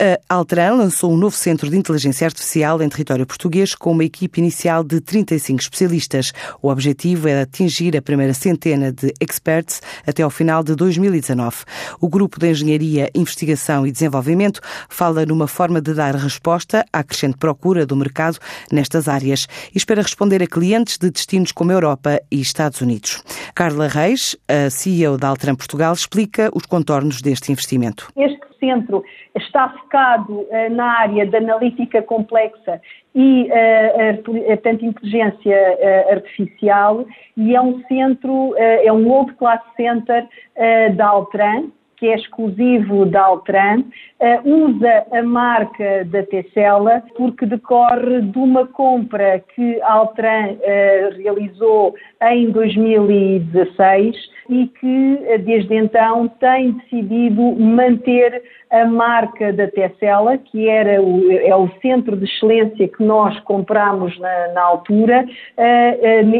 A Altran lançou um novo centro de inteligência artificial em território português com uma equipe inicial de 35 especialistas. O objetivo é atingir a primeira centena de experts até ao final de 2019. O Grupo de Engenharia, Investigação e Desenvolvimento fala numa forma de dar resposta à crescente procura do mercado nestas áreas e espera responder a clientes de destinos como Europa e Estados Unidos. Carla Reis, a CEO da Altran Portugal, explica os contornos deste investimento. Este centro está focado uh, na área da analítica complexa e, portanto, inteligência uh, artificial e é um centro, é um World Class Center da Altran, que é exclusivo da Altran, uh, usa a marca da Tecela porque decorre de uma compra que a Altran uh, realizou em 2016 e que desde então tem decidido manter a marca da Tecela, que era o, é o centro de excelência que nós compramos na, na altura,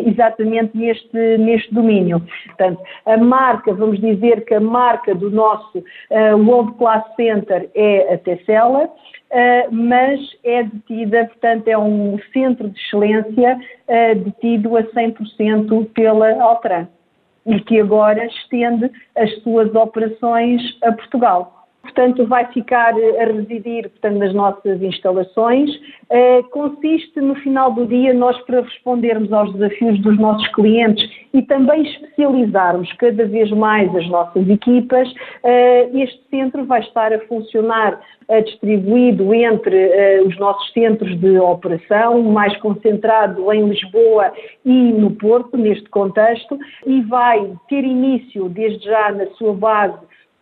exatamente neste, neste domínio. Portanto, a marca, vamos dizer que a marca do nosso uh, World Class Center é a Tecela, Uh, mas é detida, portanto, é um centro de excelência uh, detido a 100% pela Altran e que agora estende as suas operações a Portugal portanto, vai ficar a residir portanto, nas nossas instalações. Uh, consiste, no final do dia, nós para respondermos aos desafios dos nossos clientes e também especializarmos cada vez mais as nossas equipas, uh, este centro vai estar a funcionar distribuído entre os nossos centros de operação, mais concentrado em Lisboa e no Porto, neste contexto, e vai ter início, desde já, na sua base,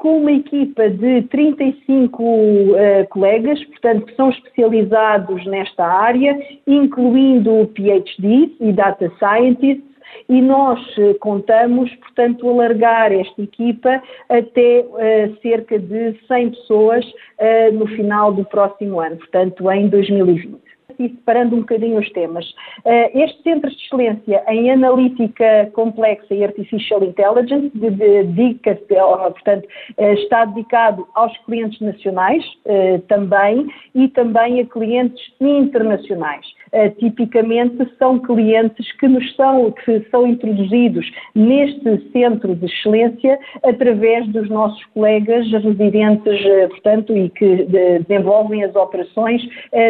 com uma equipa de 35 uh, colegas, portanto, que são especializados nesta área, incluindo PhDs e Data Scientists, e nós uh, contamos, portanto, alargar esta equipa até uh, cerca de 100 pessoas uh, no final do próximo ano, portanto, em 2020 e separando um bocadinho os temas. Uh, este Centro de Excelência em Analítica Complexa e Artificial Intelligence dedica portanto, uh, está dedicado aos clientes nacionais uh, também e também a clientes internacionais. Tipicamente são clientes que nos são, que são introduzidos neste centro de excelência através dos nossos colegas residentes, portanto, e que desenvolvem as operações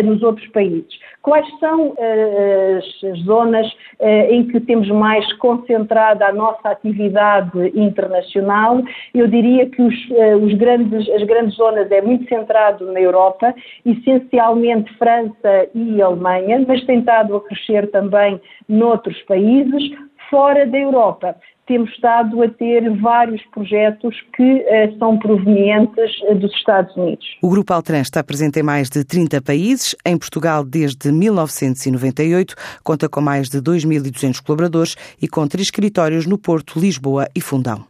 nos outros países. Quais são as zonas em que temos mais concentrada a nossa atividade internacional? Eu diria que os, os grandes, as grandes zonas é muito centrado na Europa, essencialmente França e Alemanha, mas tem estado a crescer também noutros países fora da Europa temos estado a ter vários projetos que uh, são provenientes uh, dos Estados Unidos. O Grupo Altran está presente em mais de 30 países. Em Portugal, desde 1998, conta com mais de 2.200 colaboradores e com três escritórios no Porto, Lisboa e Fundão.